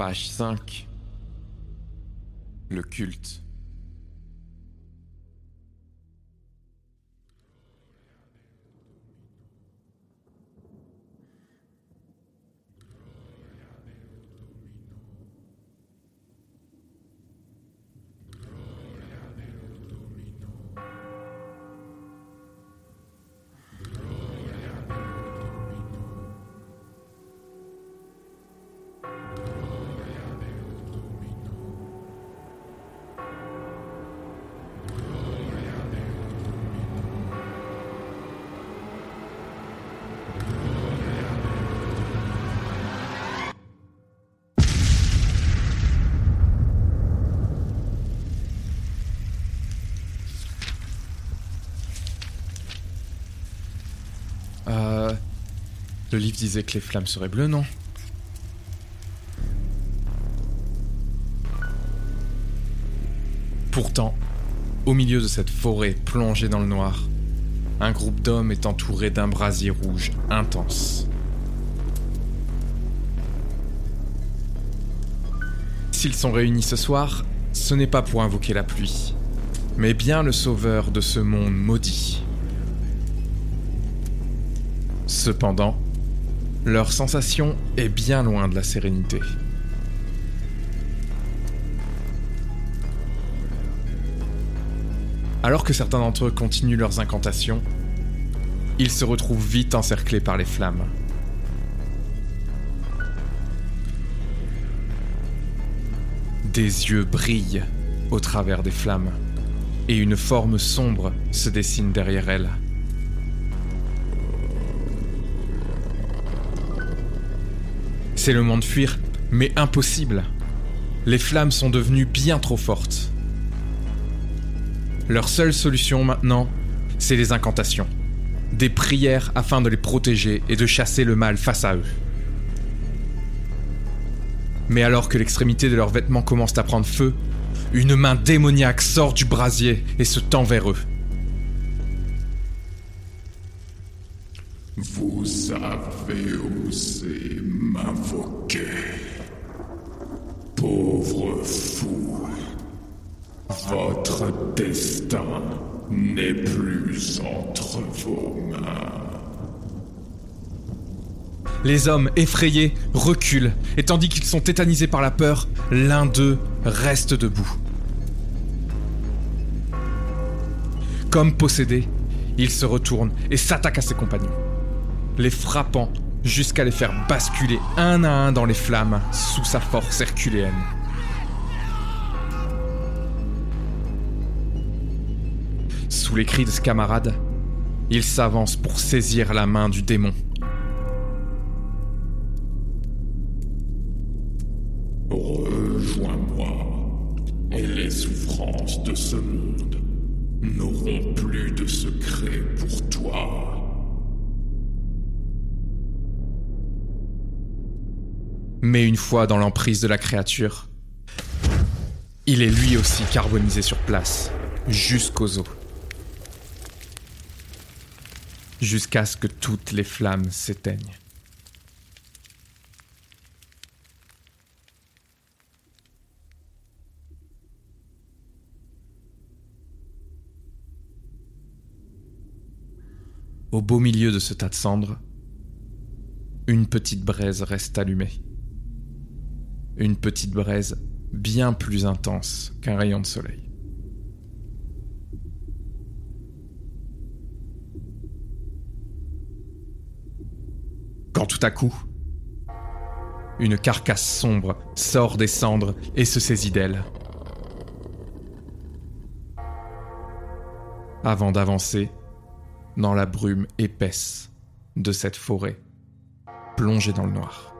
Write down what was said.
Page 5. Le culte. Le livre disait que les flammes seraient bleues, non Pourtant, au milieu de cette forêt plongée dans le noir, un groupe d'hommes est entouré d'un brasier rouge intense. S'ils sont réunis ce soir, ce n'est pas pour invoquer la pluie, mais bien le sauveur de ce monde maudit. Cependant, leur sensation est bien loin de la sérénité. Alors que certains d'entre eux continuent leurs incantations, ils se retrouvent vite encerclés par les flammes. Des yeux brillent au travers des flammes, et une forme sombre se dessine derrière elles. C'est le moment de fuir, mais impossible. Les flammes sont devenues bien trop fortes. Leur seule solution maintenant, c'est les incantations. Des prières afin de les protéger et de chasser le mal face à eux. Mais alors que l'extrémité de leurs vêtements commence à prendre feu, une main démoniaque sort du brasier et se tend vers eux. Vous avez osé m'invoquer. Pauvre fou. Votre destin n'est plus entre vos mains. Les hommes, effrayés, reculent, et tandis qu'ils sont tétanisés par la peur, l'un d'eux reste debout. Comme possédé, il se retourne et s'attaque à ses compagnons, les frappant jusqu'à les faire basculer un à un dans les flammes sous sa force herculéenne. Sous les cris de ses camarades, il s'avance pour saisir la main du démon. Rejoins-moi et les souffrances de ce monde n'auront plus de secrets Mais une fois dans l'emprise de la créature, il est lui aussi carbonisé sur place, jusqu'aux os. Jusqu'à ce que toutes les flammes s'éteignent. Au beau milieu de ce tas de cendres, une petite braise reste allumée. Une petite braise bien plus intense qu'un rayon de soleil. Quand tout à coup, une carcasse sombre sort des cendres et se saisit d'elle. Avant d'avancer dans la brume épaisse de cette forêt, plongée dans le noir.